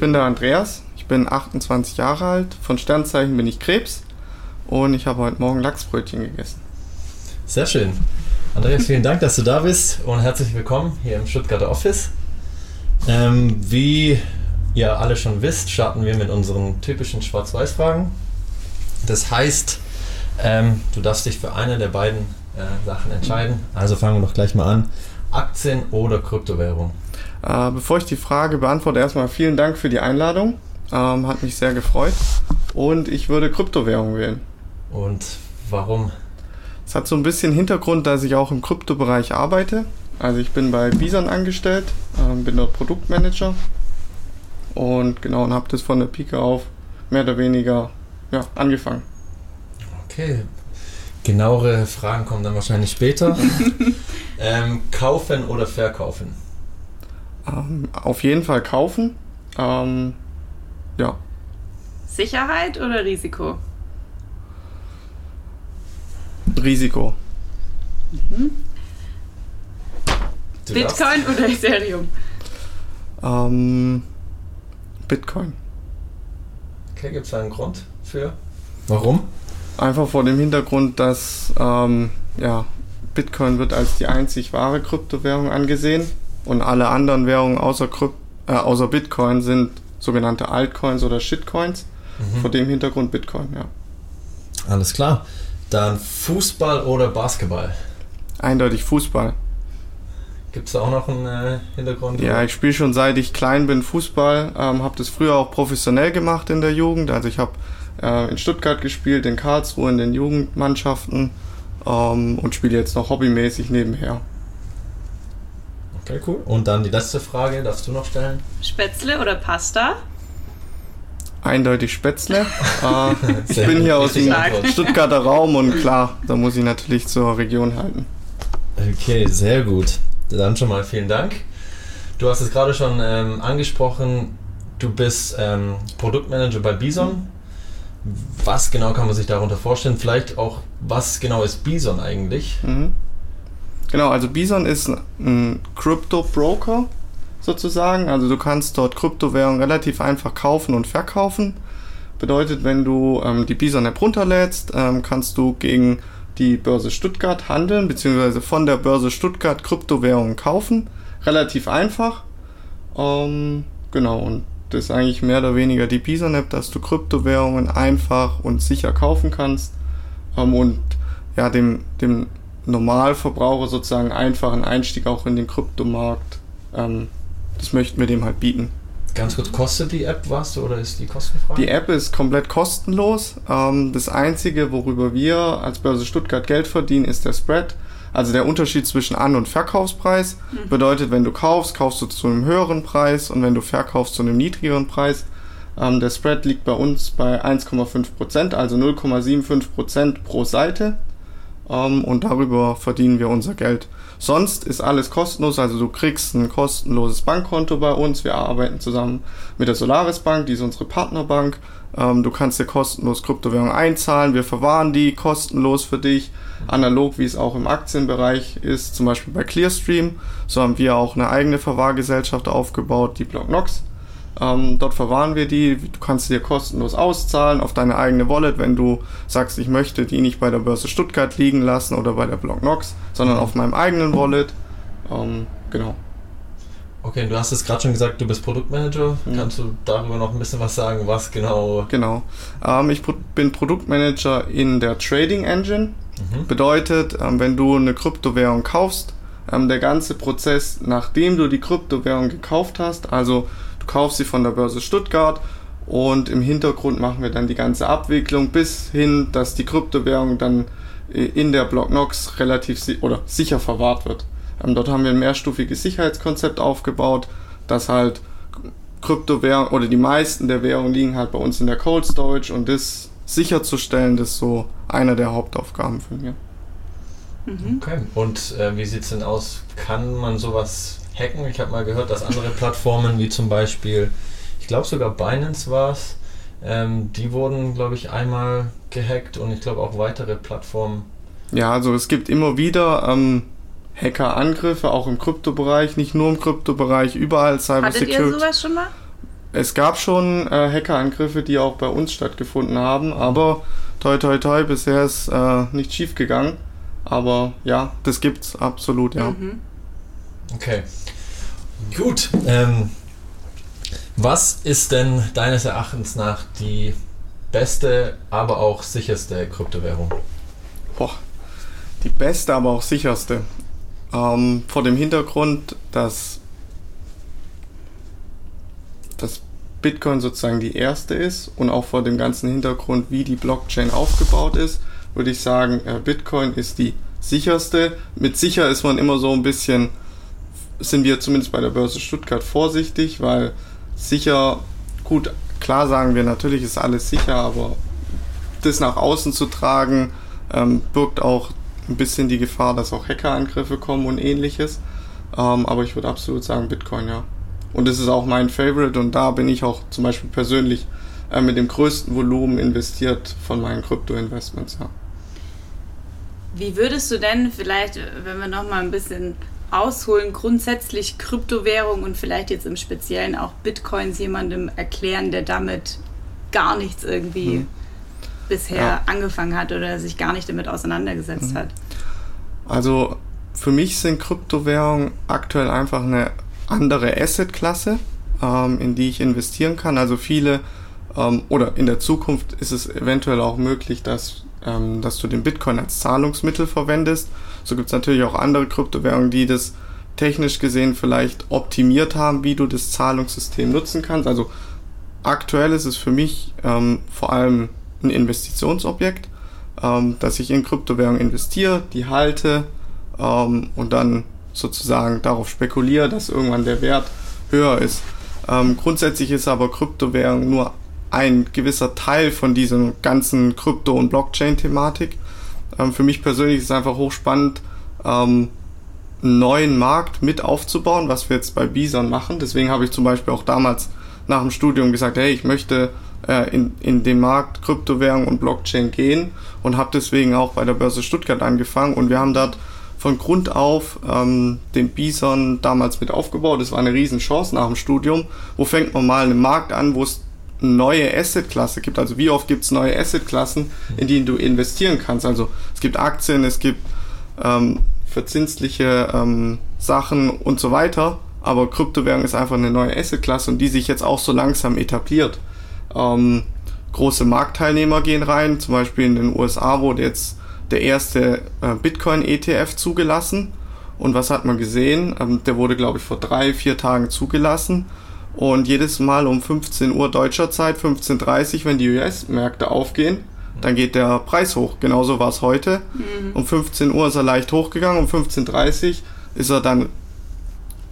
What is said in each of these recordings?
bin der Andreas. Ich bin 28 Jahre alt. Von Sternzeichen bin ich Krebs. Und ich habe heute Morgen Lachsbrötchen gegessen. Sehr schön. Andreas, vielen Dank, dass du da bist und herzlich willkommen hier im Stuttgarter Office. Ähm, wie ihr alle schon wisst, starten wir mit unseren typischen Schwarz-Weiß-Fragen. Das heißt, ähm, du darfst dich für eine der beiden äh, Sachen entscheiden. Also fangen wir doch gleich mal an. Aktien oder Kryptowährung? Äh, bevor ich die Frage beantworte, erstmal vielen Dank für die Einladung. Ähm, hat mich sehr gefreut. Und ich würde Kryptowährung wählen. Und warum? Es hat so ein bisschen Hintergrund, dass ich auch im Kryptobereich arbeite. Also ich bin bei Bison angestellt, ähm, bin dort Produktmanager und genau und habe das von der Pike auf mehr oder weniger ja, angefangen. Okay, genauere Fragen kommen dann wahrscheinlich später. ähm, kaufen oder verkaufen? Ähm, auf jeden Fall kaufen. Ähm, ja. Sicherheit oder Risiko? Risiko. Mhm. Bitcoin oder Ethereum? Ähm, Bitcoin. Okay, gibt es da einen Grund für? Warum? Einfach vor dem Hintergrund, dass ähm, ja, Bitcoin wird als die einzig wahre Kryptowährung angesehen und alle anderen Währungen außer, Krypt äh, außer Bitcoin sind sogenannte Altcoins oder Shitcoins. Mhm. Vor dem Hintergrund Bitcoin, ja. Alles klar. Dann Fußball oder Basketball? Eindeutig Fußball. Gibt es da auch noch einen äh, Hintergrund? Ja, ich spiele schon seit ich klein bin Fußball. Ähm, habe das früher auch professionell gemacht in der Jugend. Also ich habe äh, in Stuttgart gespielt, in Karlsruhe in den Jugendmannschaften ähm, und spiele jetzt noch hobbymäßig nebenher. Okay, cool. Und dann die letzte Frage, darfst du noch stellen? Spätzle oder Pasta? Eindeutig Spätzle. äh, ich bin hier aus dem Stuttgarter Raum und klar, da muss ich natürlich zur Region halten. Okay, sehr gut. Dann schon mal vielen Dank. Du hast es gerade schon ähm, angesprochen, du bist ähm, Produktmanager bei Bison. Was genau kann man sich darunter vorstellen? Vielleicht auch, was genau ist Bison eigentlich? Mhm. Genau, also Bison ist ein Crypto-Broker sozusagen. Also du kannst dort Kryptowährungen relativ einfach kaufen und verkaufen. Bedeutet, wenn du ähm, die Bison-App runterlädst, ähm, kannst du gegen die Börse Stuttgart handeln, beziehungsweise von der Börse Stuttgart Kryptowährungen kaufen. Relativ einfach. Ähm, genau, und das ist eigentlich mehr oder weniger die Bison-App, dass du Kryptowährungen einfach und sicher kaufen kannst ähm, und ja, dem, dem Normalverbraucher sozusagen einfachen Einstieg auch in den Kryptomarkt, ähm, das möchten wir dem halt bieten. Ganz kurz, kostet die App was oder ist die kostenfrei? Die App ist komplett kostenlos. Ähm, das Einzige, worüber wir als Börse Stuttgart Geld verdienen, ist der Spread. Also der Unterschied zwischen An- und Verkaufspreis. Mhm. Bedeutet, wenn du kaufst, kaufst du zu einem höheren Preis und wenn du verkaufst zu einem niedrigeren Preis. Ähm, der Spread liegt bei uns bei 1,5%, also 0,75% pro Seite. Ähm, und darüber verdienen wir unser Geld. Sonst ist alles kostenlos, also du kriegst ein kostenloses Bankkonto bei uns. Wir arbeiten zusammen mit der Solaris Bank, die ist unsere Partnerbank. Ähm, du kannst dir kostenlos Kryptowährungen einzahlen, wir verwahren die kostenlos für dich, analog wie es auch im Aktienbereich ist, zum Beispiel bei Clearstream. So haben wir auch eine eigene Verwahrgesellschaft aufgebaut, die Blocknox. Ähm, dort verwahren wir die. Du kannst sie dir kostenlos auszahlen auf deine eigene Wallet, wenn du sagst, ich möchte die nicht bei der Börse Stuttgart liegen lassen oder bei der Blocknox, sondern auf meinem eigenen Wallet. Ähm, genau. Okay, du hast es gerade schon gesagt, du bist Produktmanager. Mhm. Kannst du darüber noch ein bisschen was sagen, was genau? Genau. Ähm, ich bin Produktmanager in der Trading Engine. Mhm. Bedeutet, ähm, wenn du eine Kryptowährung kaufst, ähm, der ganze Prozess, nachdem du die Kryptowährung gekauft hast, also kaufst sie von der Börse Stuttgart und im Hintergrund machen wir dann die ganze Abwicklung bis hin, dass die Kryptowährung dann äh, in der Blocknox relativ si oder sicher verwahrt wird. Ähm, dort haben wir ein mehrstufiges Sicherheitskonzept aufgebaut, das halt Kryptowährungen oder die meisten der Währungen liegen halt bei uns in der Cold Storage und das sicherzustellen, das ist so einer der Hauptaufgaben für mich. Mhm. Okay, und äh, wie sieht es denn aus? Kann man sowas hacken. Ich habe mal gehört, dass andere Plattformen wie zum Beispiel, ich glaube sogar Binance war es, ähm, die wurden, glaube ich, einmal gehackt und ich glaube auch weitere Plattformen. Ja, also es gibt immer wieder ähm, Hackerangriffe, auch im Kryptobereich, nicht nur im Kryptobereich, überall Cyber Hattet Security. ihr sowas schon mal? es gab schon äh, Hackerangriffe, die auch bei uns stattgefunden haben, aber toi toi toi, bisher ist äh, nicht schief gegangen. Aber ja, das gibt's absolut, ja. Mhm. Okay. Gut. Ähm, was ist denn deines Erachtens nach die beste, aber auch sicherste Kryptowährung? Boah, die beste, aber auch sicherste. Ähm, vor dem Hintergrund, dass, dass Bitcoin sozusagen die erste ist und auch vor dem ganzen Hintergrund, wie die Blockchain aufgebaut ist, würde ich sagen, äh, Bitcoin ist die sicherste. Mit sicher ist man immer so ein bisschen, sind wir zumindest bei der Börse Stuttgart vorsichtig, weil sicher, gut, klar sagen wir, natürlich ist alles sicher, aber das nach außen zu tragen, ähm, birgt auch ein bisschen die Gefahr, dass auch Hackerangriffe kommen und ähnliches. Ähm, aber ich würde absolut sagen Bitcoin, ja. Und das ist auch mein Favorite und da bin ich auch zum Beispiel persönlich äh, mit dem größten Volumen investiert von meinen Krypto-Investments, ja. Wie würdest du denn vielleicht, wenn wir noch mal ein bisschen ausholen, grundsätzlich Kryptowährung und vielleicht jetzt im Speziellen auch Bitcoins jemandem erklären, der damit gar nichts irgendwie Mhm. bisher Ja. angefangen hat oder sich gar nicht damit auseinandergesetzt Mhm. hat? Also für mich sind Kryptowährungen aktuell einfach eine andere Assetklasse, ähm, in die ich investieren kann. Also viele ähm, oder in der Zukunft ist es eventuell auch möglich, dass, ähm, dass du den Bitcoin als Zahlungsmittel verwendest. So gibt es natürlich auch andere Kryptowährungen, die das technisch gesehen vielleicht optimiert haben, wie du das Zahlungssystem nutzen kannst. Also aktuell ist es für mich ähm, vor allem ein Investitionsobjekt, ähm, dass ich in Kryptowährungen investiere, die halte ähm, und dann sozusagen darauf spekuliere, dass irgendwann der Wert höher ist. Ähm, grundsätzlich ist aber Kryptowährung nur ein gewisser Teil von dieser ganzen Krypto- und Blockchain-Thematik. Ähm, für mich persönlich ist es einfach hochspannend, ähm, einen neuen Markt mit aufzubauen, was wir jetzt bei Bison machen. Deswegen habe ich zum Beispiel auch damals nach dem Studium gesagt, hey, ich möchte äh, in, in den Markt Kryptowährung und Blockchain gehen und habe deswegen auch bei der Börse Stuttgart angefangen und wir haben dort von Grund auf ähm, den Bison damals mit aufgebaut. Das war eine Riesenchance nach dem Studium. Wo fängt man mal einen Markt an, wo es neue Assetklasse gibt? Also wie oft gibt es neue Assetklassen, in die du investieren kannst? Also es gibt Aktien, es gibt ähm, verzinsliche ähm, Sachen und so weiter. Aber Kryptowährung ist einfach eine neue Assetklasse und die sich jetzt auch so langsam etabliert. Ähm, große Marktteilnehmer gehen rein, zum Beispiel in den USA wurde jetzt der erste äh, Bitcoin-ETF zugelassen. Und was hat man gesehen? Ähm, der wurde, glaube ich, vor drei, vier Tagen zugelassen. Und jedes Mal um 15 Uhr deutscher Zeit, 15.30 Uhr, wenn die US-Märkte aufgehen, dann geht der Preis hoch. Genauso war es heute. Um 15 Uhr ist er leicht hochgegangen, um 15.30 Uhr ist er dann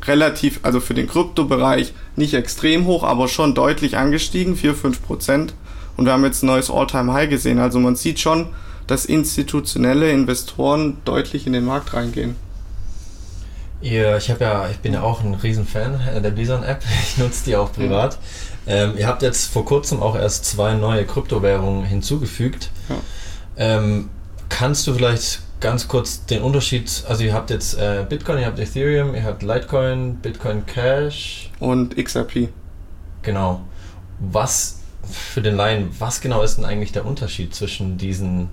relativ, also für den Kryptobereich nicht extrem hoch, aber schon deutlich angestiegen, 4, 5 Prozent. Und wir haben jetzt ein neues All-Time-High gesehen. Also man sieht schon, dass institutionelle Investoren deutlich in den Markt reingehen. Ihr, ich habe ja, ich bin ja auch ein Riesenfan der Bison-App. Ich nutze die auch privat. Ähm, ihr habt jetzt vor kurzem auch erst zwei neue Kryptowährungen hinzugefügt. Ja. Ähm, kannst du vielleicht ganz kurz den Unterschied, also ihr habt jetzt äh, Bitcoin, ihr habt Ethereum, ihr habt Litecoin, Bitcoin Cash, Und XRP. genau. Was für den Laien, was genau ist denn eigentlich der Unterschied zwischen diesen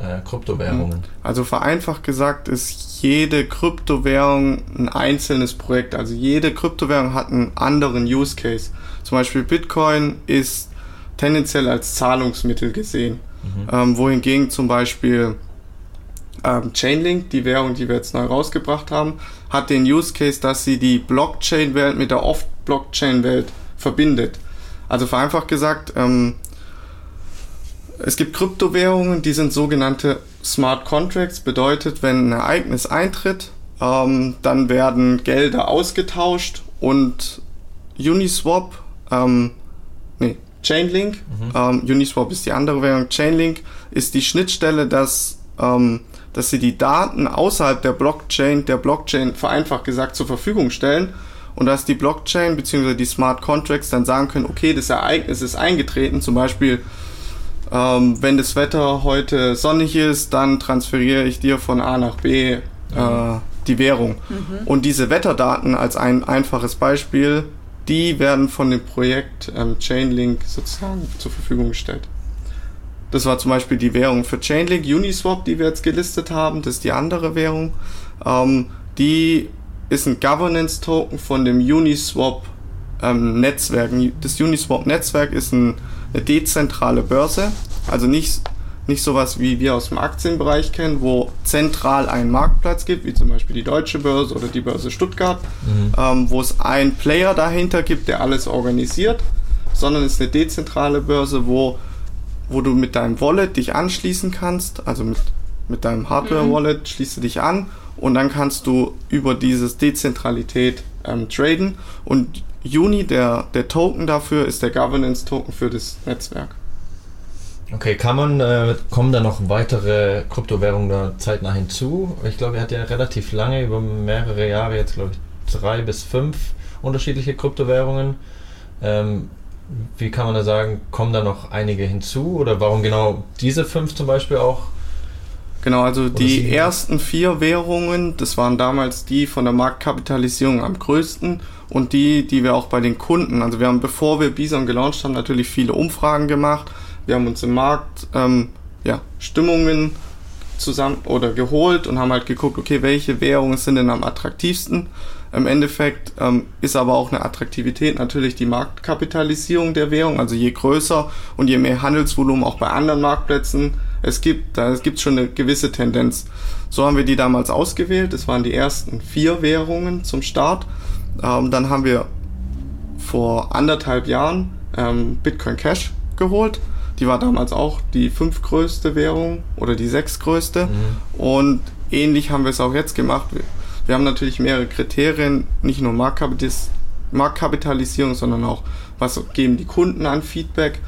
äh, Kryptowährungen? Also vereinfacht gesagt ist jede Kryptowährung ein einzelnes Projekt. Also jede Kryptowährung hat einen anderen Use Case. Zum Beispiel Bitcoin ist tendenziell als Zahlungsmittel gesehen. Ähm, wohingegen zum Beispiel ähm, Chainlink, die Währung, die wir jetzt neu rausgebracht haben, hat den Use Case, dass sie die Blockchain-Welt mit der Off-Blockchain-Welt verbindet. Also vereinfacht gesagt, ähm, es gibt Kryptowährungen, die sind sogenannte Smart Contracts, bedeutet, wenn ein Ereignis eintritt, ähm, dann werden Gelder ausgetauscht und Uniswap, ähm, nee, Chainlink, ähm, Uniswap ist die andere Währung, Chainlink ist die Schnittstelle, dass, ähm, dass sie die Daten außerhalb der Blockchain, der Blockchain vereinfacht gesagt zur Verfügung stellen. Und dass die Blockchain bzw. die Smart Contracts dann sagen können, okay, das Ereignis ist eingetreten, zum Beispiel ähm, wenn das Wetter heute sonnig ist, dann transferiere ich dir von A nach B äh, die Währung. Und diese Wetterdaten als ein einfaches Beispiel, die werden von dem Projekt ähm, Chainlink sozusagen zur Verfügung gestellt. Das war zum Beispiel die Währung für Chainlink, Uniswap, die wir jetzt gelistet haben. Das ist die andere Währung. Ähm, die ist ein Governance-Token von dem Uniswap ähm, Netzwerk. Das Uniswap Netzwerk ist ein, eine dezentrale Börse, also nicht, nicht sowas wie wir aus dem Aktienbereich kennen, wo zentral einen Marktplatz gibt, wie zum Beispiel die Deutsche Börse oder die Börse Stuttgart, mhm. ähm, wo es einen Player dahinter gibt, der alles organisiert, sondern es ist eine dezentrale Börse, wo, wo du mit deinem Wallet dich anschließen kannst, also mit, mit deinem Hardware-Wallet mhm. schließt du dich an und dann kannst du über dieses Dezentralität ähm, traden und Uni, der, der Token dafür, ist der Governance-Token für das Netzwerk. Okay, kann man, äh, kommen da noch weitere Kryptowährungen da zeitnah hinzu? Ich glaube, er hat ja relativ lange, über mehrere Jahre, jetzt glaube ich drei bis fünf unterschiedliche Kryptowährungen. Ähm, wie kann man da sagen, kommen da noch einige hinzu? Oder warum genau diese fünf zum Beispiel auch? Genau, also Oder die ersten vier Währungen, das waren damals die von der Marktkapitalisierung am größten und die, die wir auch bei den Kunden, also wir haben, bevor wir Bison gelauncht haben, natürlich viele Umfragen gemacht. Wir haben uns im Markt ähm, ja, Stimmungen zusammen oder geholt und haben halt geguckt, okay, welche Währungen sind denn am attraktivsten. Im Endeffekt ähm, ist aber auch eine Attraktivität natürlich die Marktkapitalisierung der Währung. Also je größer und je mehr Handelsvolumen auch bei anderen Marktplätzen es gibt, da gibt es schon eine gewisse Tendenz. So haben wir die damals ausgewählt. Das waren die ersten vier Währungen zum Start. Ähm, dann haben wir vor anderthalb Jahren ähm, Bitcoin Cash geholt. Die war damals auch die fünftgrößte Währung oder die sechstgrößte. Mhm. Und ähnlich haben wir es auch jetzt gemacht. Wir, wir haben natürlich mehrere Kriterien, nicht nur Marktkapitalis Marktkapitalisierung, sondern auch, was geben die Kunden an Feedback.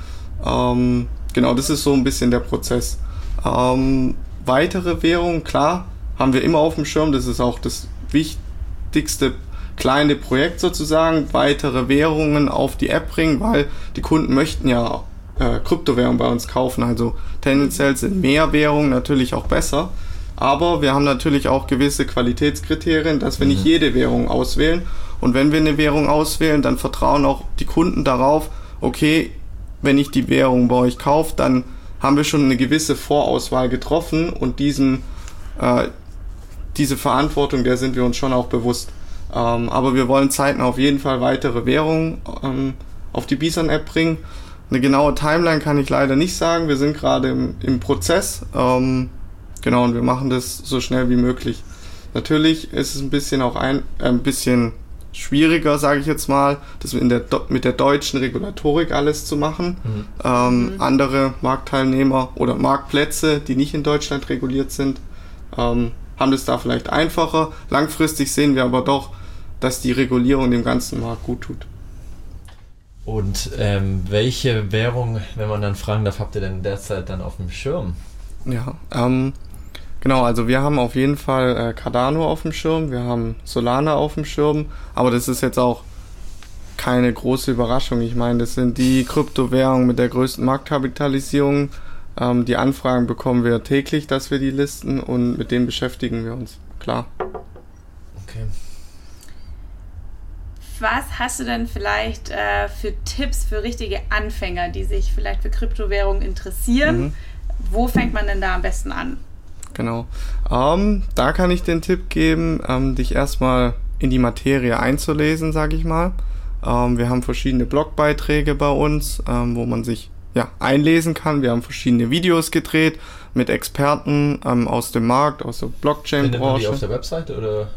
Ähm, genau, das ist so ein bisschen der Prozess. Ähm, weitere Währungen, klar, haben wir immer auf dem Schirm. Das ist auch das wichtigste kleine Projekt sozusagen. Weitere Währungen auf die App bringen, weil die Kunden möchten ja äh, Kryptowährungen bei uns kaufen. Also tendenziell sind mehr Währungen natürlich auch besser. Aber wir haben natürlich auch gewisse Qualitätskriterien, dass wir mhm. nicht jede Währung auswählen. Und wenn wir eine Währung auswählen, dann vertrauen auch die Kunden darauf, okay, wenn ich die Währung bei euch kaufe, dann haben wir schon eine gewisse Vorauswahl getroffen und diesen, äh, diese Verantwortung, der sind wir uns schon auch bewusst. Ähm, aber wir wollen zeitnah auf jeden Fall weitere Währungen ähm, auf die Bison-App bringen. Eine genaue Timeline kann ich leider nicht sagen. Wir sind gerade im, im Prozess. Ähm, genau, und wir machen das so schnell wie möglich. Natürlich ist es ein bisschen auch ein, äh, ein bisschen schwieriger, sage ich jetzt mal, das in der, mit der deutschen Regulatorik alles zu machen. Mhm. Ähm, mhm. Andere Marktteilnehmer oder Marktplätze, die nicht in Deutschland reguliert sind, ähm, haben das da vielleicht einfacher. Langfristig sehen wir aber doch, dass die Regulierung dem ganzen Markt gut tut. Und ähm, welche Währung, wenn man dann fragen darf, habt ihr denn derzeit dann auf dem Schirm? Ja, ähm, Genau, also wir haben auf jeden Fall äh, Cardano auf dem Schirm, wir haben Solana auf dem Schirm, aber das ist jetzt auch keine große Überraschung. Ich meine, das sind die Kryptowährungen mit der größten Marktkapitalisierung. Ähm, die Anfragen bekommen wir täglich, dass wir die listen und mit denen beschäftigen wir uns. Klar. Okay. Was hast du denn vielleicht äh, für Tipps für richtige Anfänger, die sich vielleicht für Kryptowährungen interessieren? Mhm. Wo fängt man denn da am besten an? Genau. Ähm, da kann ich den Tipp geben, ähm, dich erstmal in die Materie einzulesen, sage ich mal. Ähm, wir haben verschiedene Blogbeiträge bei uns, ähm, wo man sich ja, einlesen kann. Wir haben verschiedene Videos gedreht mit Experten ähm, aus dem Markt, aus der Blockchain-Branche. Findet man die auf der Webseite oder?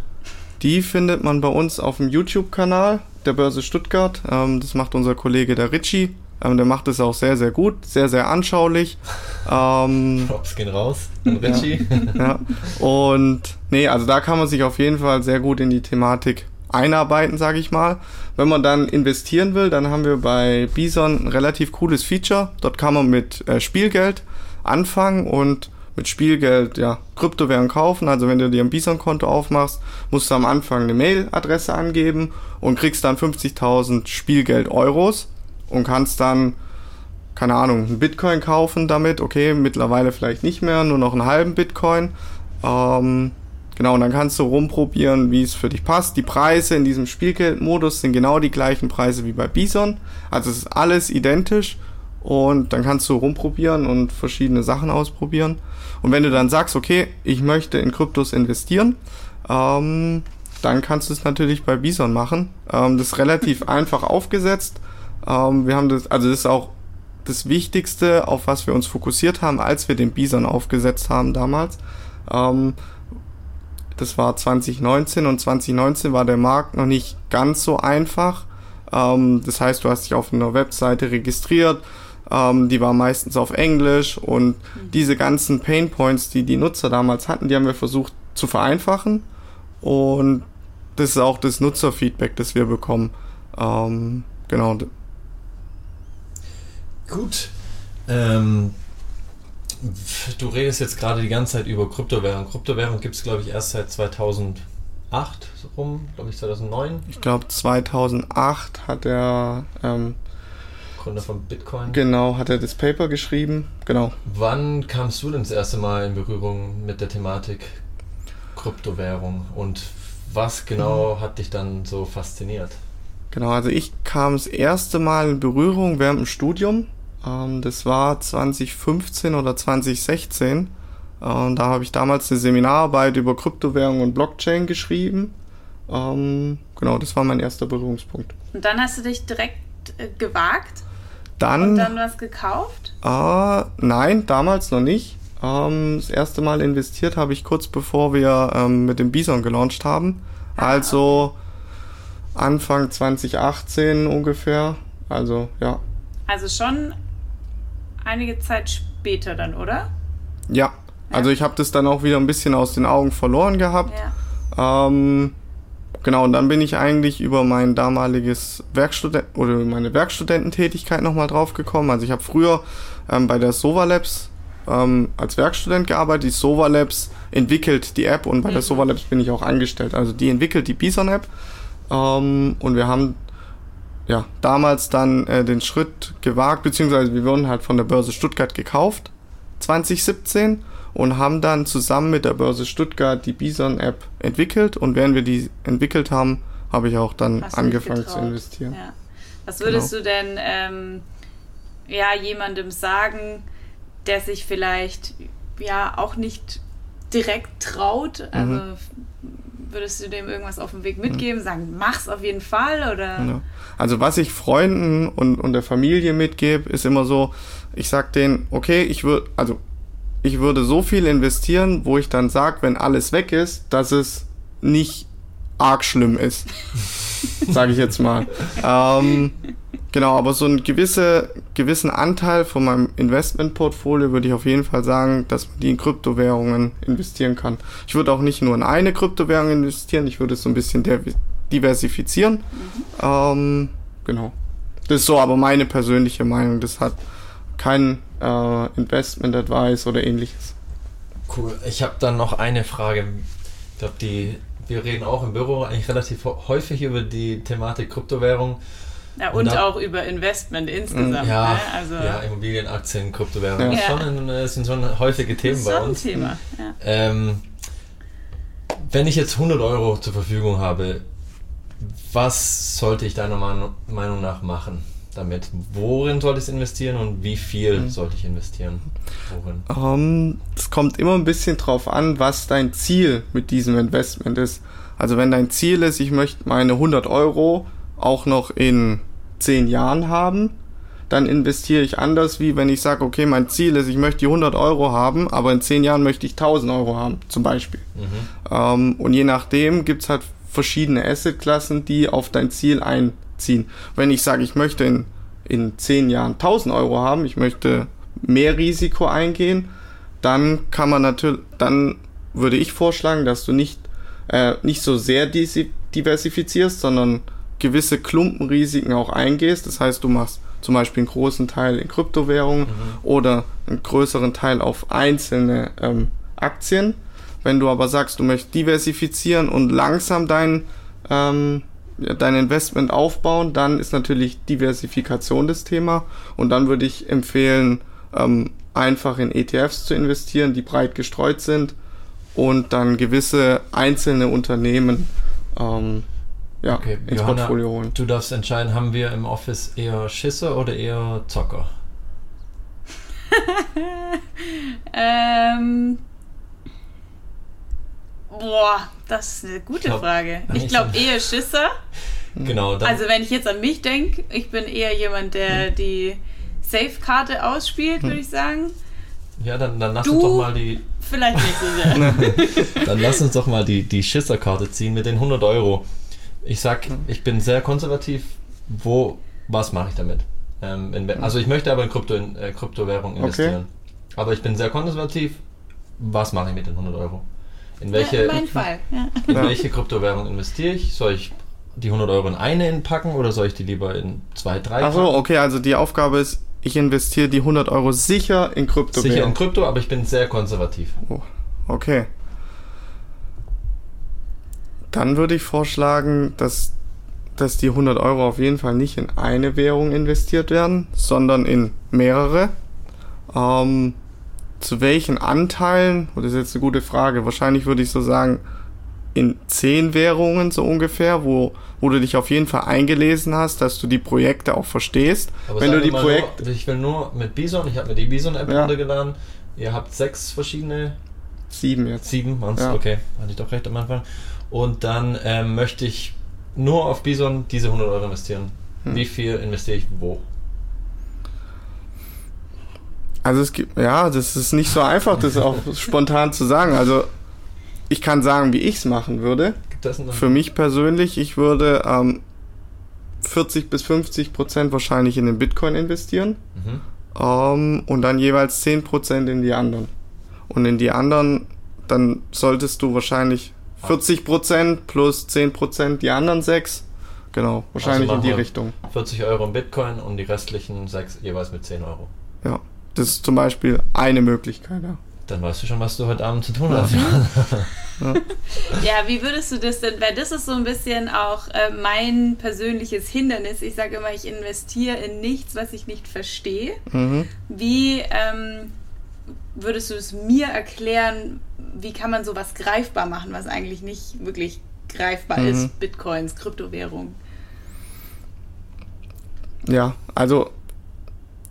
Die findet man bei uns auf dem YouTube-Kanal der Börse Stuttgart. Ähm, das macht unser Kollege der Richie. Ähm, der macht es auch sehr, sehr gut, sehr, sehr anschaulich. Ähm, Props gehen raus, Richie. Ja, ja. Und nee, also da kann man sich auf jeden Fall sehr gut in die Thematik einarbeiten, sage ich mal. Wenn man dann investieren will, dann haben wir bei Bison ein relativ cooles Feature. Dort kann man mit äh, Spielgeld anfangen und mit Spielgeld ja Kryptowährungen kaufen. Also wenn du dir ein Bison-Konto aufmachst, musst du am Anfang eine Mailadresse angeben und kriegst dann 50.000 Spielgeld Euros und kannst dann, keine Ahnung, einen Bitcoin kaufen damit. Okay, mittlerweile vielleicht nicht mehr, nur noch einen halben Bitcoin. Ähm, genau, und dann kannst du rumprobieren, wie es für dich passt. Die Preise in diesem Spielgeldmodus sind genau die gleichen Preise wie bei Bison. Also es ist alles identisch und dann kannst du rumprobieren und verschiedene Sachen ausprobieren. Und wenn du dann sagst, okay, ich möchte in Kryptos investieren, ähm, dann kannst du es natürlich bei Bison machen. Ähm, das ist relativ einfach aufgesetzt. Ähm, wir haben das, also das ist auch das Wichtigste, auf was wir uns fokussiert haben, als wir den Bison aufgesetzt haben damals. Ähm, das war 2019 und 2019 war der Markt noch nicht ganz so einfach. Ähm, das heißt, du hast dich auf einer Webseite registriert, ähm, die war meistens auf Englisch und mhm. diese ganzen Pain Points, die die Nutzer damals hatten, die haben wir versucht zu vereinfachen und das ist auch das Nutzerfeedback, das wir bekommen. Ähm, genau. Gut. Ähm, du redest jetzt gerade die ganze Zeit über Kryptowährung. Kryptowährung gibt es, glaube ich, erst seit 2008 rum, glaube ich 2009. Ich glaube 2008 hat er ähm, Gründer von Bitcoin. Genau, hat er das Paper geschrieben. Genau. Wann kamst du denn das erste Mal in Berührung mit der Thematik Kryptowährung und was genau mhm. hat dich dann so fasziniert? Genau, also ich kam das erste Mal in Berührung während dem Studium. Ähm, das war 2015 oder 2016. Ähm, da habe ich damals eine Seminararbeit über Kryptowährung und Blockchain geschrieben. Ähm, genau, das war mein erster Berührungspunkt. Und dann hast du dich direkt äh, gewagt? Dann, und dann was gekauft? Äh, nein, damals noch nicht. Ähm, das erste Mal investiert habe ich kurz bevor wir ähm, mit dem Bison gelauncht haben. Ah, also okay. Anfang 2018 ungefähr. Also ja. Also schon einige Zeit später dann, oder? Ja. ja. Also ich habe das dann auch wieder ein bisschen aus den Augen verloren gehabt. Ja. Ähm, genau, und dann bin ich eigentlich über mein damaliges Werkstudent oder meine Werkstudententätigkeit nochmal drauf gekommen. Also ich habe früher ähm, bei der Sova Labs ähm, als Werkstudent gearbeitet. Die Sova Labs entwickelt die App und bei mhm. der Sova Labs bin ich auch angestellt. Also die entwickelt die Bison App ähm, und wir haben ja damals dann äh, den Schritt gewagt, beziehungsweise wir wurden halt von der Börse Stuttgart gekauft 2017 und haben dann zusammen mit der Börse Stuttgart die Bison App entwickelt und während wir die entwickelt haben, habe ich auch dann angefangen zu investieren. Ja. Was würdest genau. du denn ähm, ja jemandem sagen? der sich vielleicht ja auch nicht direkt traut. Also mhm. Würdest du dem irgendwas auf dem Weg mitgeben, sagen, mach's auf jeden Fall oder? Ja. Also was ich Freunden und, und der Familie mitgebe, ist immer so, ich sag denen, okay, ich würde, also ich würde so viel investieren, wo ich dann sage, wenn alles weg ist, dass es nicht arg schlimm ist. sage ich jetzt mal. ähm, Genau, aber so einen gewisse, gewissen Anteil von meinem Investmentportfolio würde ich auf jeden Fall sagen, dass man die in Kryptowährungen investieren kann. Ich würde auch nicht nur in eine Kryptowährung investieren, ich würde es so ein bisschen diversifizieren. Mhm. Ähm, genau. Das ist so aber meine persönliche Meinung. Das hat kein äh, Investment Advice oder ähnliches. Cool. Ich habe dann noch eine Frage. Ich glaube, die wir reden auch im Büro eigentlich relativ häufig über die Thematik Kryptowährung. Ja, und, und da, auch über Investment insgesamt. Ja, ne? also ja Immobilien, Aktien, Kryptowährungen. Ja. Das, schon, das sind schon häufige Themen bei uns. Ein Thema. Ja. Ähm, wenn ich jetzt 100 Euro zur Verfügung habe, was sollte ich deiner Meinung nach machen damit? Worin sollte ich investieren und wie viel mhm. sollte ich investieren? Worin? Um, es kommt immer ein bisschen drauf an, was dein Ziel mit diesem Investment ist. Also wenn dein Ziel ist, ich möchte meine 100 Euro auch noch in zehn Jahren haben, dann investiere ich anders, wie wenn ich sage, okay, mein Ziel ist, ich möchte die 100 Euro haben, aber in zehn Jahren möchte ich 1000 Euro haben, zum Beispiel. Mhm. Ähm, und je nachdem gibt's halt verschiedene Assetklassen, die auf dein Ziel einziehen. Wenn ich sage, ich möchte in, in zehn Jahren 1000 Euro haben, ich möchte mehr Risiko eingehen, dann kann man natürlich, dann würde ich vorschlagen, dass du nicht, äh, nicht so sehr diversifizierst, sondern gewisse Klumpenrisiken auch eingehst. Das heißt, du machst zum Beispiel einen großen Teil in Kryptowährungen mhm. oder einen größeren Teil auf einzelne ähm, Aktien. Wenn du aber sagst, du möchtest diversifizieren und langsam dein, ähm, dein Investment aufbauen, dann ist natürlich Diversifikation das Thema. Und dann würde ich empfehlen, ähm, einfach in ETFs zu investieren, die breit gestreut sind und dann gewisse einzelne Unternehmen ähm, ja, Okay, ins Johanna, Portfolio holen. Du darfst entscheiden, haben wir im Office eher Schisser oder eher Zocker? Ähm. Boah, das ist eine gute glaub, Frage. Ich glaube eher Schisser. Genau, dann, Also wenn ich jetzt an mich denke, ich bin eher jemand, der Hm. die Safe-Karte ausspielt, würde ich sagen. ja, dann, dann lass Du- uns doch mal die, Vielleicht nicht so sehr. dann lass uns doch mal die, die Schisserkarte ziehen mit den 100 Euro. Ich sag, ich bin sehr konservativ. Wo, was mache ich damit? Ähm, in, also ich möchte aber in, Krypto, in äh, Kryptowährung investieren. Aber ich bin sehr konservativ. Was mache ich mit den 100 Euro? In welche, Ja, mein Fall. Ja. in welche Kryptowährung investiere ich? Soll ich die 100 Euro in eine packen oder soll ich die lieber in zwei, drei Achso, okay, also die Aufgabe ist, ich investiere die 100 Euro sicher in Kryptowährung. Sicher in Krypto, aber ich bin sehr konservativ. Oh, okay. Dann würde ich vorschlagen, dass, dass die 100 Euro auf jeden Fall nicht in eine Währung investiert werden, sondern in mehrere. Ähm, zu welchen Anteilen? Das ist jetzt eine gute Frage. Wahrscheinlich würde ich so sagen, in 10 Währungen so ungefähr, wo, wo du dich auf jeden Fall eingelesen hast, dass du die Projekte auch verstehst. Aber Wenn du die Projekte... Nur, ich will nur mit Bison, ich habe mir die Bison-App Ja. runtergeladen. Ihr habt sechs verschiedene, Sieben jetzt. sieben? Ja. okay, hatte ich doch recht am Anfang. Und dann ähm, möchte ich nur auf Bison diese 100 Euro investieren. Hm. Wie viel investiere ich wo? Also es gibt, ja, das ist nicht so einfach, das auch spontan zu sagen. Also ich kann sagen, wie ich es machen würde. Für mich persönlich, ich würde ähm, 40 bis 50 Prozent wahrscheinlich in den Bitcoin investieren mhm. ähm, und dann jeweils 10 Prozent in die anderen. Und in die anderen, dann solltest du wahrscheinlich 40 Prozent plus 10 Prozent die anderen sechs. Genau, wahrscheinlich Also in die Richtung. 40 Euro in Bitcoin und die restlichen sechs jeweils mit 10 Euro. Ja, das ist zum Beispiel eine Möglichkeit. Ja. Dann weißt du schon, was du heute Abend zu tun hast. Ja, wie würdest du das denn, weil das ist so ein bisschen auch äh, mein persönliches Hindernis. Ich sage immer, ich investiere in nichts, was ich nicht verstehe. Mhm. Wie ähm, würdest du es mir erklären, wie kann man sowas greifbar machen, was eigentlich nicht wirklich greifbar Mhm. ist? Bitcoins, Kryptowährung. Ja, also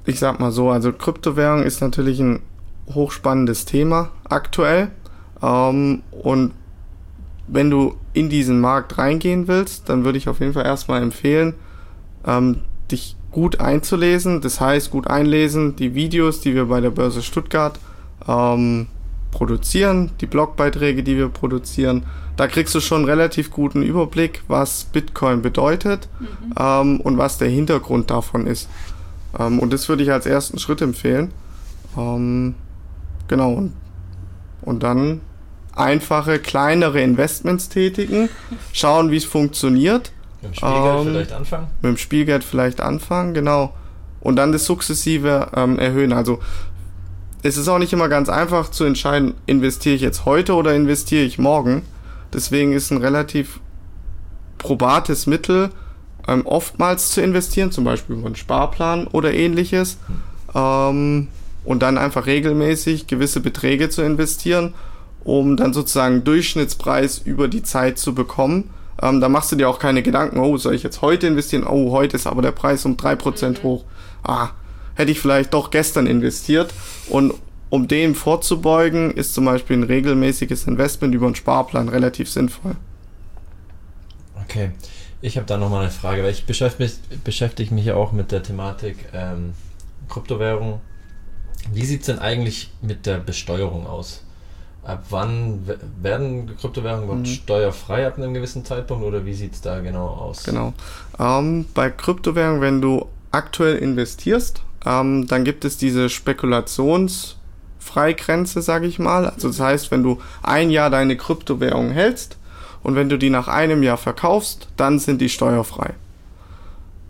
ich sag mal so, also Kryptowährung ist natürlich ein hochspannendes Thema aktuell. Ähm, und wenn du in diesen Markt reingehen willst, dann würde ich auf jeden Fall erstmal empfehlen, ähm, dich gut einzulesen. Das heißt, gut einlesen, die Videos, die wir bei der Börse Stuttgart ähm, produzieren, die Blogbeiträge, die wir produzieren. Da kriegst du schon einen relativ guten Überblick, was Bitcoin bedeutet ähm, und was der Hintergrund davon ist. Ähm, und das würde ich als ersten Schritt empfehlen. Ähm, genau. Und, und dann einfache, kleinere Investments tätigen, schauen, wie es funktioniert, Mit dem Spielgeld Ähm, vielleicht anfangen? mit dem Spielgeld vielleicht anfangen, genau. Und dann das sukzessive ähm, erhöhen. Also es ist auch nicht immer ganz einfach zu entscheiden, investiere ich jetzt heute oder investiere ich morgen. Deswegen ist ein relativ probates Mittel, ähm, oftmals zu investieren, zum Beispiel über einen Sparplan oder ähnliches. Ähm, und dann einfach regelmäßig gewisse Beträge zu investieren, um dann sozusagen einen Durchschnittspreis über die Zeit zu bekommen. Ähm, da machst du dir auch keine Gedanken, oh, soll ich jetzt heute investieren? Oh, heute ist aber der Preis um 3% hoch. Ah, hätte ich vielleicht doch gestern investiert. Und um dem vorzubeugen, ist zum Beispiel ein regelmäßiges Investment über einen Sparplan relativ sinnvoll. Okay, ich habe da nochmal eine Frage, weil ich beschäftige mich, beschäftige mich ja auch mit der Thematik ähm, Kryptowährung. Wie sieht es denn eigentlich mit der Besteuerung aus? Ab wann we- werden Kryptowährungen überhaupt Mhm. steuerfrei ab einem gewissen Zeitpunkt oder wie sieht es da genau aus? Genau. Ähm, bei Kryptowährungen, wenn du aktuell investierst, ähm, dann gibt es diese Spekulationsfreigrenze, sage ich mal. Also das heißt, wenn du ein Jahr deine Kryptowährung hältst und wenn du die nach einem Jahr verkaufst, dann sind die steuerfrei.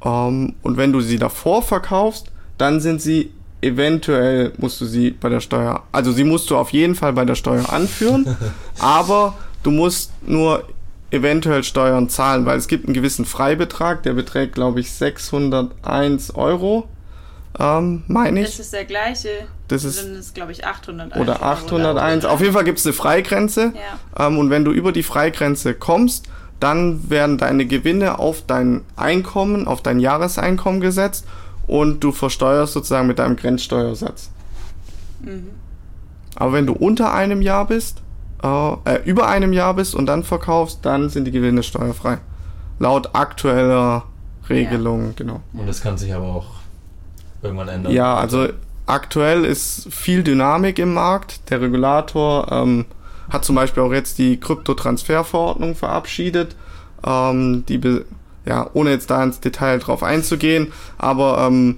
Ähm, und wenn du sie davor verkaufst, dann sind sie eventuell musst du sie bei der Steuer, also sie musst du auf jeden Fall bei der Steuer anführen, aber du musst nur eventuell Steuern zahlen, weil es gibt einen gewissen Freibetrag, der beträgt, glaube ich, 601 Euro, ähm, meine Das ich. ist der gleiche Das ist, Dann ist, glaube ich, 801. oder 801. Auf jeden Fall gibt es eine Freigrenze. Ja. Ähm, und wenn du über die Freigrenze kommst, dann werden deine Gewinne auf dein Einkommen, auf dein Jahreseinkommen gesetzt und du versteuerst sozusagen mit deinem Grenzsteuersatz. Mhm. Aber wenn du unter einem Jahr bist, äh, äh, über einem Jahr bist und dann verkaufst, dann sind die Gewinne steuerfrei. Laut aktueller Regelung, genau. Und das kann sich aber auch irgendwann ändern. Ja, also aktuell ist viel Dynamik im Markt. Der Regulator ähm, hat zum Beispiel auch jetzt die Kryptotransferverordnung verabschiedet, ähm, die ja, ohne jetzt da ins Detail drauf einzugehen, aber ähm,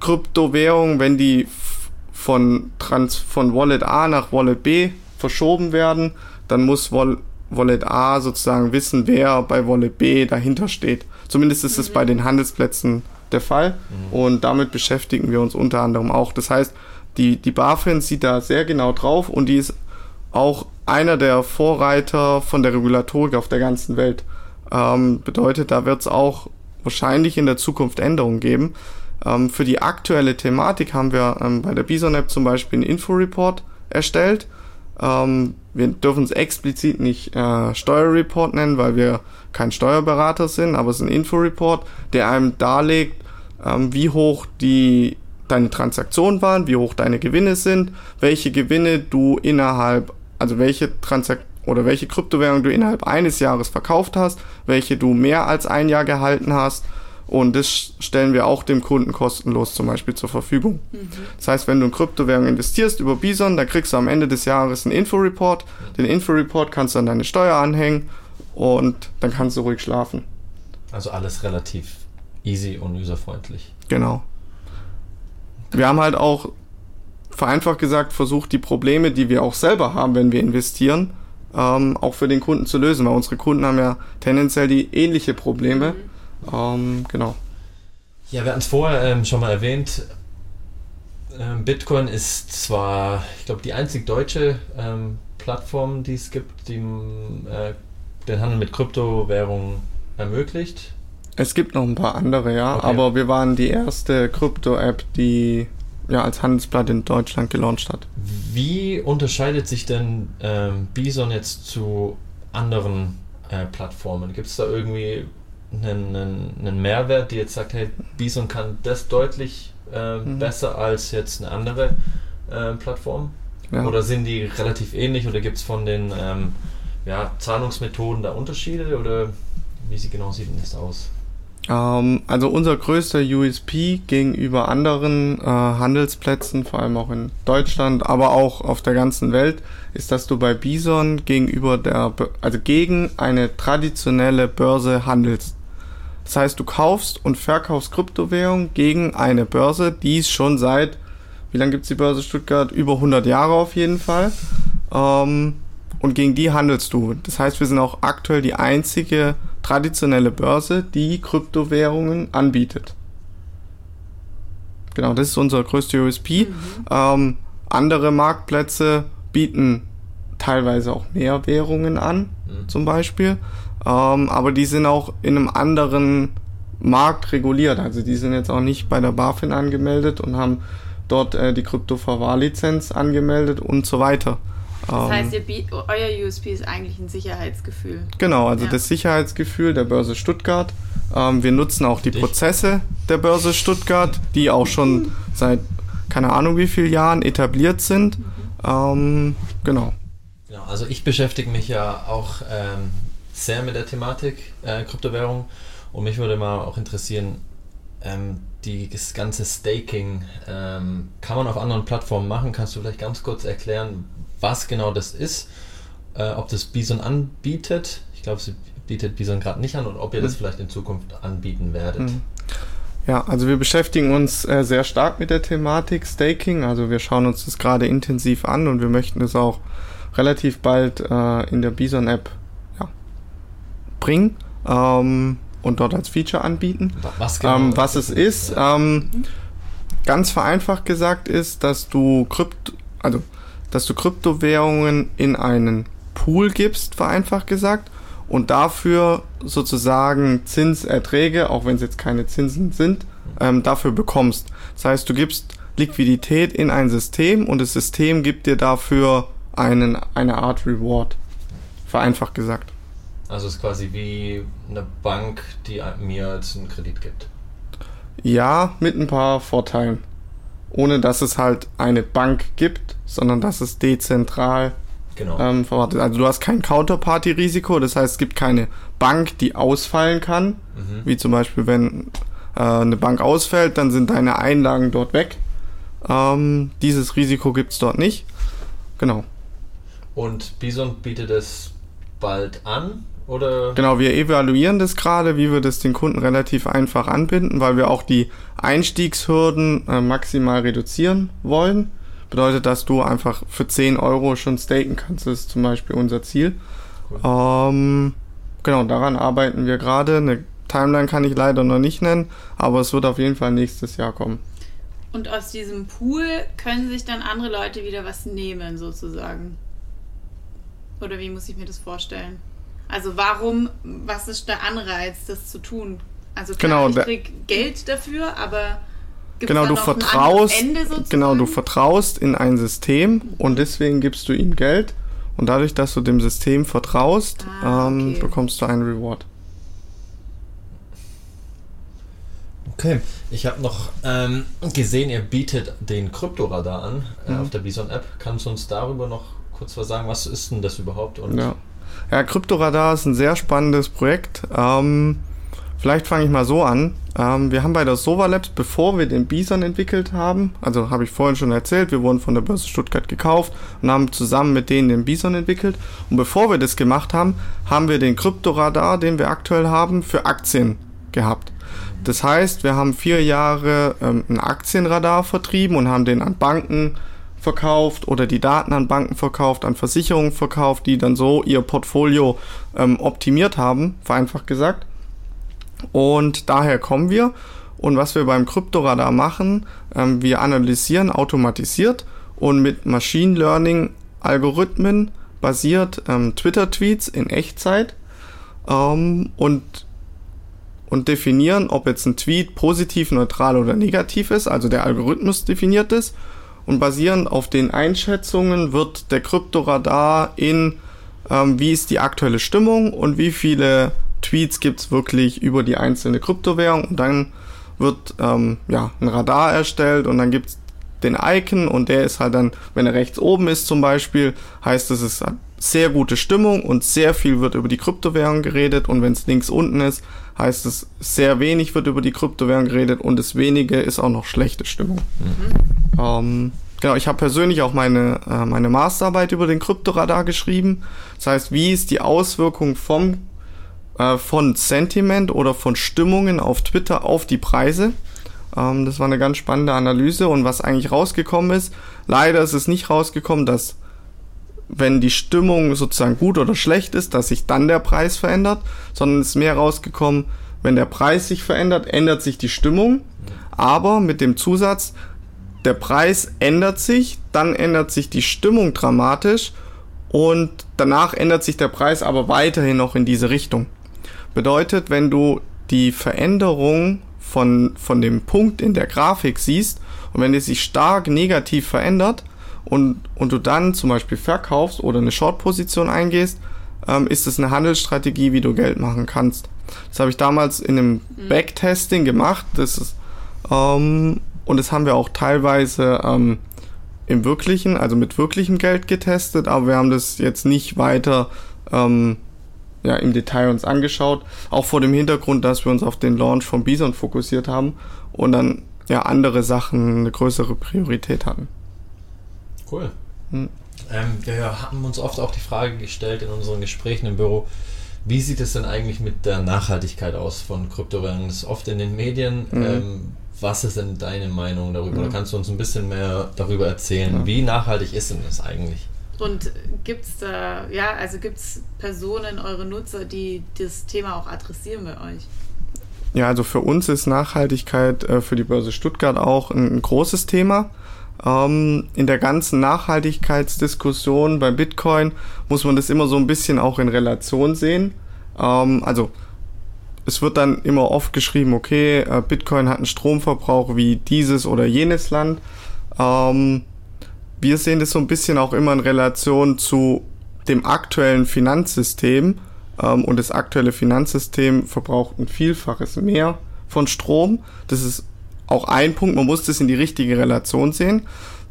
Kryptowährungen, wenn die von, Trans von Wallet A nach Wallet B verschoben werden, dann muss Wall Wallet A sozusagen wissen, wer bei Wallet B dahinter steht. Zumindest ist es bei den Handelsplätzen der Fall und damit beschäftigen wir uns unter anderem auch. Das heißt, die, die BaFin sieht da sehr genau drauf und die ist auch einer der Vorreiter von der Regulatorik auf der ganzen Welt. Ähm, bedeutet, da wird es auch wahrscheinlich in der Zukunft Änderungen geben. Ähm, für die aktuelle Thematik haben wir ähm, bei der Bison App zum Beispiel einen Inforeport erstellt. Ähm, wir dürfen es explizit nicht äh, Steuerreport nennen, weil wir kein Steuerberater sind, aber es ist ein Inforeport, der einem darlegt, ähm, wie hoch die deine Transaktionen waren, wie hoch deine Gewinne sind, welche Gewinne du innerhalb, also welche Transaktionen oder welche Kryptowährung du innerhalb eines Jahres verkauft hast, welche du mehr als ein Jahr gehalten hast. Und das stellen wir auch dem Kunden kostenlos zum Beispiel zur Verfügung. Das heißt, wenn du in Kryptowährung investierst über Bison, dann kriegst du am Ende des Jahres einen Inforeport. Den Inforeport kannst du an deine Steuer anhängen und dann kannst du ruhig schlafen. Also alles relativ easy und userfreundlich. Genau. Wir haben halt auch, vereinfacht gesagt, versucht, die Probleme, die wir auch selber haben, wenn wir investieren, ähm, auch für den Kunden zu lösen, weil unsere Kunden haben ja tendenziell die ähnliche Probleme. Ähm, genau. Ja, wir hatten es vorher ähm, schon mal erwähnt. Ähm, Bitcoin ist zwar, ich glaube, die einzig deutsche ähm, Plattform, die es gibt, die äh, den Handel mit Kryptowährungen ermöglicht. Es gibt noch ein paar andere, ja, Okay. aber wir waren die erste Krypto-App, die ja als Handelsblatt in Deutschland gelauncht hat. Wie unterscheidet sich denn ähm, Bison jetzt zu anderen äh, Plattformen? Gibt es da irgendwie einen, einen, einen Mehrwert, die jetzt sagt, hey, Bison kann das deutlich äh, Mhm. besser als jetzt eine andere äh, Plattform? Ja. Oder sind die relativ ähnlich oder gibt es von den ähm, ja, Zahlungsmethoden da Unterschiede oder wie sie genau sieht denn das aus? Ähm, also unser größter USP gegenüber anderen äh, Handelsplätzen, vor allem auch in Deutschland, aber auch auf der ganzen Welt, ist, dass du bei Bison gegenüber der, also gegen eine traditionelle Börse handelst. Das heißt, du kaufst und verkaufst Kryptowährung gegen eine Börse, die es schon seit, wie lange gibt's die Börse Stuttgart? Über 100 Jahre auf jeden Fall. Ähm, und gegen die handelst du. Das heißt, wir sind auch aktuell die einzige traditionelle Börse, die Kryptowährungen anbietet. Genau, das ist unser größter USP. Ähm, andere Marktplätze bieten teilweise auch mehr Währungen an, Mhm. zum Beispiel. Ähm, aber die sind auch in einem anderen Markt reguliert. Also die sind jetzt auch nicht bei der BaFin angemeldet und haben dort äh, die Kryptoverwahrlizenz angemeldet und so weiter. Das Ähm, heißt, ihr, biet- euer USP ist eigentlich ein Sicherheitsgefühl. Genau, also Ja. das Sicherheitsgefühl der Börse Stuttgart. Ähm, wir nutzen auch die Dich. Prozesse der Börse Stuttgart, die auch schon seit keine Ahnung wie vielen Jahren etabliert sind. Ähm, genau. Genau, also ich beschäftige mich ja auch ähm, sehr mit der Thematik äh, Kryptowährung und mich würde mal auch interessieren, ähm, die, das ganze Staking ähm, kann man auf anderen Plattformen machen. Kannst du vielleicht ganz kurz erklären, was genau das ist, äh, ob das Bison anbietet? Ich glaube, sie bietet Bison gerade nicht an und ob ihr das vielleicht in Zukunft anbieten werdet. Mhm. Ja, also wir beschäftigen uns äh, sehr stark mit der Thematik Staking. Also wir schauen uns das gerade intensiv an und wir möchten das auch relativ bald äh, in der Bison-App ja, bringen ähm, und dort als Feature anbieten. Wa- Was genau? Ähm, was es ist, ähm, ganz vereinfacht gesagt ist, dass du Krypt also dass du Kryptowährungen in einen Pool gibst, vereinfacht gesagt, und dafür sozusagen Zinserträge, auch wenn es jetzt keine Zinsen sind, ähm, dafür bekommst. Das heißt, du gibst Liquidität in ein System und das System gibt dir dafür einen, eine Art Reward. Vereinfacht gesagt. Also es ist quasi wie eine Bank, die mir jetzt einen Kredit gibt. Ja, mit ein paar Vorteilen. Ohne dass es halt eine Bank gibt, sondern dass es dezentral Genau. ähm, verwaltet. Also du hast kein Counterparty-Risiko, das heißt es gibt keine Bank, die ausfallen kann. Mhm. Wie zum Beispiel, wenn äh, eine Bank ausfällt, dann sind deine Einlagen dort weg. Ähm, dieses Risiko gibt's dort nicht. Genau. Und Bison bietet es bald an? Oder? Genau, wir evaluieren das gerade, wie wir das den Kunden relativ einfach anbinden, weil wir auch die Einstiegshürden äh, maximal reduzieren wollen. Bedeutet, dass du einfach für 10 Euro schon staken kannst. Das ist zum Beispiel unser Ziel. Ähm, genau, daran arbeiten wir gerade. Eine Timeline kann ich leider noch nicht nennen, aber es wird auf jeden Fall nächstes Jahr kommen. Und aus diesem Pool können sich dann andere Leute wieder was nehmen, sozusagen. Oder wie muss ich mir das vorstellen? Also warum, was ist der Anreiz, das zu tun? Also klar, Genau, ich krieg Geld dafür, aber gibt's Genau, da du vertraust, anderes Ende sozusagen? genau, du vertraust in ein System und deswegen gibst du ihm Geld und dadurch, dass du dem System vertraust, Ah, ähm, okay. bekommst du einen Reward. Okay, ich habe noch ähm, gesehen, ihr bietet den Kryptoradar an äh, Mhm. auf der Bison App. Kannst du uns darüber noch kurz was sagen? Was ist denn das überhaupt? Und Ja. ja, Kryptoradar ist ein sehr spannendes Projekt. Ähm, vielleicht fange ich mal so an. Ähm, wir haben bei der Sova Labs, bevor wir den Bison entwickelt haben, also habe ich vorhin schon erzählt, wir wurden von der Börse Stuttgart gekauft und haben zusammen mit denen den Bison entwickelt. Und bevor wir das gemacht haben, haben wir den Kryptoradar, den wir aktuell haben, für Aktien gehabt. Das heißt, wir haben vier Jahre ähm, ein Aktienradar vertrieben und haben den an Banken verkauft oder die Daten an Banken verkauft, an Versicherungen verkauft, die dann so ihr Portfolio ähm, optimiert haben, vereinfacht gesagt. Und daher kommen wir. Und was wir beim Kryptoradar machen, ähm, wir analysieren automatisiert und mit Machine Learning Algorithmen basiert ähm, Twitter-Tweets in Echtzeit ähm, und und definieren, ob jetzt ein Tweet positiv, neutral oder negativ ist. Also der Algorithmus definiert es. Und basierend auf den Einschätzungen wird der Kryptoradar in, ähm, wie ist die aktuelle Stimmung und wie viele Tweets gibt's wirklich über die einzelne Kryptowährung. Und dann wird ähm, ja, ein Radar erstellt und dann gibt's den Icon und der ist halt dann, wenn er rechts oben ist zum Beispiel, heißt es, es hat sehr gute Stimmung und sehr viel wird über die Kryptowährung geredet und wenn es links unten ist, heißt es, sehr wenig wird über die Kryptowährung geredet und das wenige ist auch noch schlechte Stimmung. Ähm, genau, ich habe persönlich auch meine, äh, meine Masterarbeit über den Kryptoradar geschrieben. Das heißt, wie ist die Auswirkung vom, äh, von Sentiment oder von Stimmungen auf Twitter auf die Preise? Ähm, das war eine ganz spannende Analyse und was eigentlich rausgekommen ist, leider ist es nicht rausgekommen, dass wenn die Stimmung sozusagen gut oder schlecht ist, dass sich dann der Preis verändert, sondern es ist mehr rausgekommen, wenn der Preis sich verändert, ändert sich die Stimmung, aber mit dem Zusatz, der Preis ändert sich, dann ändert sich die Stimmung dramatisch und danach ändert sich der Preis aber weiterhin noch in diese Richtung. Bedeutet, wenn du die Veränderung von, von dem Punkt in der Grafik siehst und wenn es sich stark negativ verändert und, und du dann zum Beispiel verkaufst oder eine Short-Position eingehst, ähm, ist es eine Handelsstrategie, wie du Geld machen kannst. Das habe ich damals in einem Backtesting gemacht. Das ist, ähm, und das haben wir auch teilweise ähm, im wirklichen, also mit wirklichem Geld getestet, aber wir haben das jetzt nicht weiter ähm, ja, im Detail uns angeschaut. Auch vor dem Hintergrund, dass wir uns auf den Launch von Bison fokussiert haben und dann ja andere Sachen eine größere Priorität hatten. Cool. Hm. Ähm, wir haben uns oft auch die Frage gestellt in unseren Gesprächen im Büro, wie sieht es denn eigentlich mit der Nachhaltigkeit aus von Kryptowährungen? Das ist oft in den Medien. Mhm. Ähm, was ist denn deine Meinung darüber? Oder kannst du uns ein bisschen mehr darüber erzählen? Ja. Wie nachhaltig ist denn das eigentlich? Und gibt's da, ja, also gibt's Personen, eure Nutzer, die das Thema auch adressieren bei euch? Ja, also für uns ist Nachhaltigkeit äh, für die Börse Stuttgart auch ein, ein großes Thema. Ähm, in der ganzen Nachhaltigkeitsdiskussion bei Bitcoin muss man das immer so ein bisschen auch in Relation sehen. Ähm, also es wird dann immer oft geschrieben, okay, äh, Bitcoin hat einen Stromverbrauch wie dieses oder jenes Land. Ähm, wir sehen das so ein bisschen auch immer in Relation zu dem aktuellen Finanzsystem. Ähm, und das aktuelle Finanzsystem verbraucht ein Vielfaches mehr von Strom. Das ist auch ein Punkt, man muss das in die richtige Relation sehen.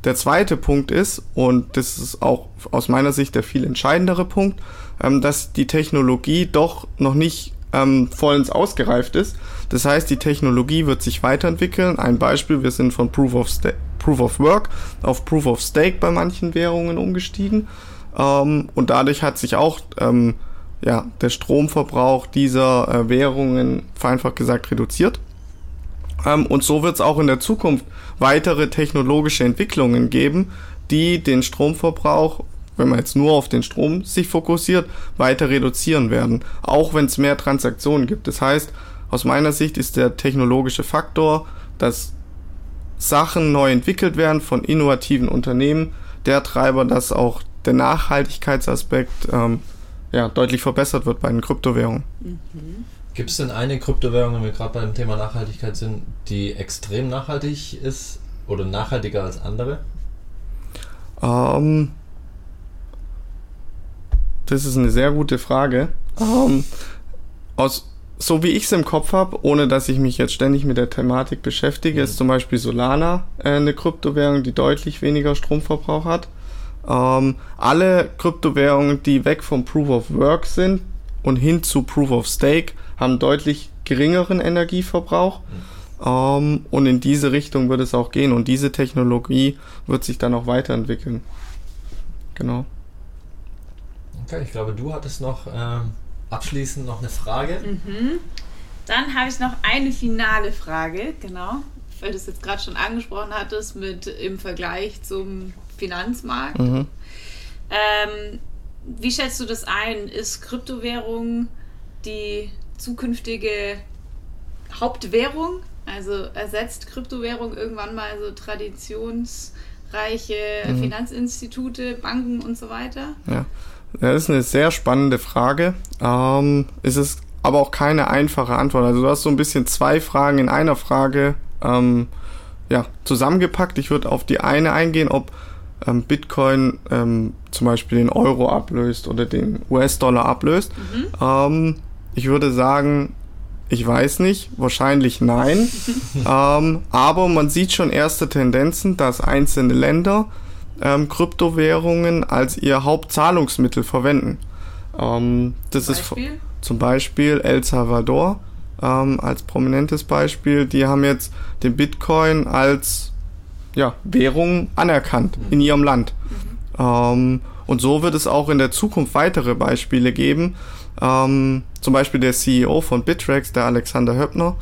Der zweite Punkt ist, und das ist auch aus meiner Sicht der viel entscheidendere Punkt, ähm, dass die Technologie doch noch nicht ähm, vollends ausgereift ist. Das heißt, die Technologie wird sich weiterentwickeln. Ein Beispiel, wir sind von Proof of, Sta Proof of Work auf Proof of Stake bei manchen Währungen umgestiegen. Ähm, und dadurch hat sich auch ähm, ja, der Stromverbrauch dieser äh, Währungen vereinfacht gesagt reduziert. Ähm, und so wird es auch in der Zukunft weitere technologische Entwicklungen geben, die den Stromverbrauch, wenn man jetzt nur auf den Strom sich fokussiert, weiter reduzieren werden, auch wenn es mehr Transaktionen gibt. Das heißt, aus meiner Sicht ist der technologische Faktor, dass Sachen neu entwickelt werden von innovativen Unternehmen, der Treiber, dass auch der Nachhaltigkeitsaspekt ähm, ja, deutlich verbessert wird bei den Kryptowährungen. Mhm. Gibt es denn eine Kryptowährung, wenn wir gerade beim Thema Nachhaltigkeit sind, die extrem nachhaltig ist oder nachhaltiger als andere? Ähm, das ist eine sehr gute Frage. Ähm, aus, so wie ich es im Kopf habe, ohne dass ich mich jetzt ständig mit der Thematik beschäftige, mhm. ist zum Beispiel Solana äh, eine Kryptowährung, die deutlich weniger Stromverbrauch hat. Ähm, alle Kryptowährungen, die weg vom Proof of Work sind und hin zu Proof of Stake, haben deutlich geringeren Energieverbrauch. Ähm, und in diese Richtung wird es auch gehen. Und diese Technologie wird sich dann auch weiterentwickeln. Genau. Okay, ich glaube, du hattest noch ähm, abschließend noch eine Frage. Mhm. Dann habe ich noch eine finale Frage, genau, weil du es jetzt gerade schon angesprochen hattest mit im Vergleich zum Finanzmarkt. Mhm. Ähm, wie schätzt du das ein? Ist Kryptowährung die zukünftige Hauptwährung? Also ersetzt Kryptowährung irgendwann mal so traditionsreiche mhm. Finanzinstitute, Banken und so weiter? Ja, das ist eine sehr spannende Frage. Ähm, es ist aber auch keine einfache Antwort. Also du hast so ein bisschen zwei Fragen in einer Frage ähm, ja, zusammengepackt. Ich würde auf die eine eingehen, ob ähm, Bitcoin ähm, zum Beispiel den Euro ablöst oder den US-Dollar ablöst. Mhm. Ähm, ich würde sagen, ich weiß nicht, wahrscheinlich nein. ähm, aber man sieht schon erste Tendenzen, dass einzelne Länder ähm, Kryptowährungen als ihr Hauptzahlungsmittel verwenden. Ähm, das zum ist Beispiel? zum Beispiel El Salvador ähm, als prominentes Beispiel. Die haben jetzt den Bitcoin als ja, Währung anerkannt mhm. in ihrem Land. Mhm. Ähm, und so wird es auch in der Zukunft weitere Beispiele geben. Ähm, zum Beispiel der CEO von Bittrex, der Alexander Höppner,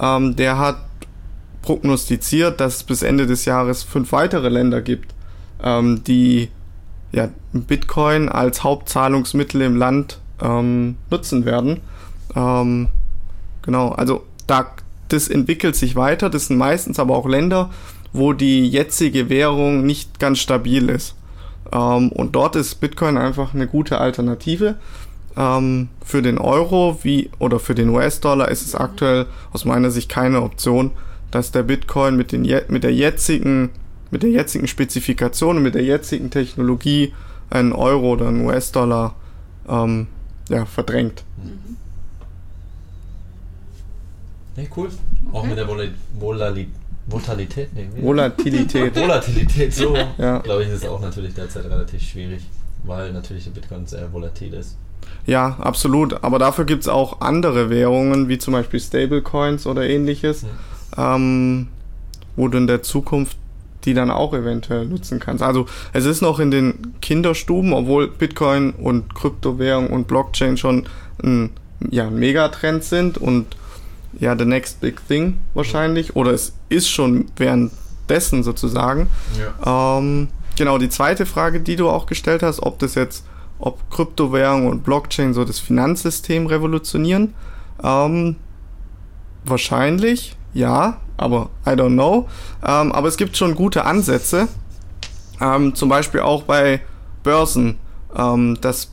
ähm, der hat prognostiziert, dass es bis Ende des Jahres fünf weitere Länder gibt, ähm, die ja, Bitcoin als Hauptzahlungsmittel im Land ähm, nutzen werden. Ähm, genau, also da, das entwickelt sich weiter. Das sind meistens aber auch Länder, wo die jetzige Währung nicht ganz stabil ist. Ähm, und dort ist Bitcoin einfach eine gute Alternative. Ähm, für den Euro wie oder für den US-Dollar ist es aktuell aus meiner Sicht keine Option, dass der Bitcoin mit, den, mit der jetzigen mit der jetzigen Spezifikation und mit der jetzigen Technologie einen Euro oder einen US-Dollar ähm, ja, verdrängt. Mhm. Nee, cool. Okay. Auch mit der Vol Vol Volatilität, nee, Volatilität. Volatilität, so. ja. Glaube ich, ist auch natürlich derzeit relativ schwierig, weil natürlich der Bitcoin sehr volatil ist. Ja, absolut. Aber dafür gibt es auch andere Währungen, wie zum Beispiel Stablecoins oder ähnliches, ja. ähm, wo du in der Zukunft die dann auch eventuell nutzen kannst. Also es ist noch in den Kinderstuben, obwohl Bitcoin und Kryptowährung und Blockchain schon ein, ja, ein Megatrend sind und ja, the next big thing wahrscheinlich. Oder es ist schon währenddessen sozusagen. Ja. Ähm, genau, die zweite Frage, die du auch gestellt hast, ob das jetzt, ob Kryptowährung und Blockchain so das Finanzsystem revolutionieren. Ähm, wahrscheinlich, ja, aber I don't know. Ähm, aber es gibt schon gute Ansätze. Ähm, zum Beispiel auch bei Börsen. Ähm, dass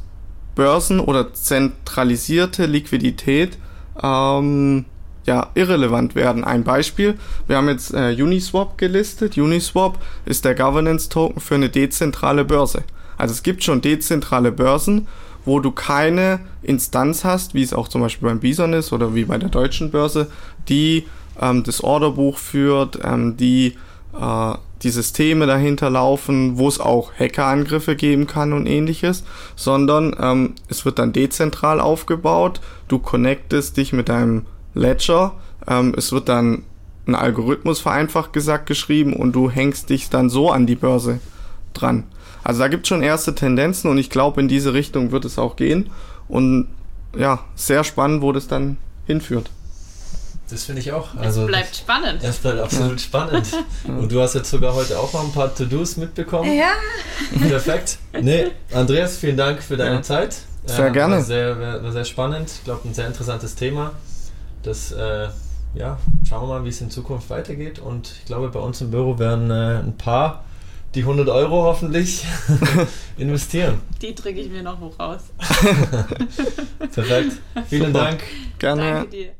Börsen oder zentralisierte Liquidität ähm, ja, irrelevant werden. Ein Beispiel, wir haben jetzt äh, Uniswap gelistet. Uniswap ist der Governance-Token für eine dezentrale Börse. Also es gibt schon dezentrale Börsen, wo du keine Instanz hast, wie es auch zum Beispiel beim Bison ist oder wie bei der deutschen Börse, die ähm, das Orderbuch führt, ähm, die äh, die Systeme dahinter laufen, wo es auch Hackerangriffe geben kann und ähnliches, sondern ähm, es wird dann dezentral aufgebaut. Du connectest dich mit deinem Ledger. Ähm, es wird dann ein Algorithmus vereinfacht gesagt geschrieben und du hängst dich dann so an die Börse dran. Also da gibt es schon erste Tendenzen und ich glaube, in diese Richtung wird es auch gehen. Und ja, sehr spannend, wo das dann hinführt. Das finde ich auch. Also, es bleibt spannend. Es bleibt absolut spannend. Und du hast jetzt sogar heute auch noch ein paar To-Dos mitbekommen. Ja. Perfekt. Nee, Andreas, vielen Dank für deine ja. Zeit. Sehr äh, gerne. War sehr, war sehr spannend. Ich glaube, ein sehr interessantes Thema. Das, äh, ja, schauen wir mal, wie es in Zukunft weitergeht. Und ich glaube, bei uns im Büro werden äh, ein paar die 100 Euro hoffentlich investieren. Die drücke ich mir noch hoch raus. Perfekt. Vielen Super. Dank. Gerne. Danke dir.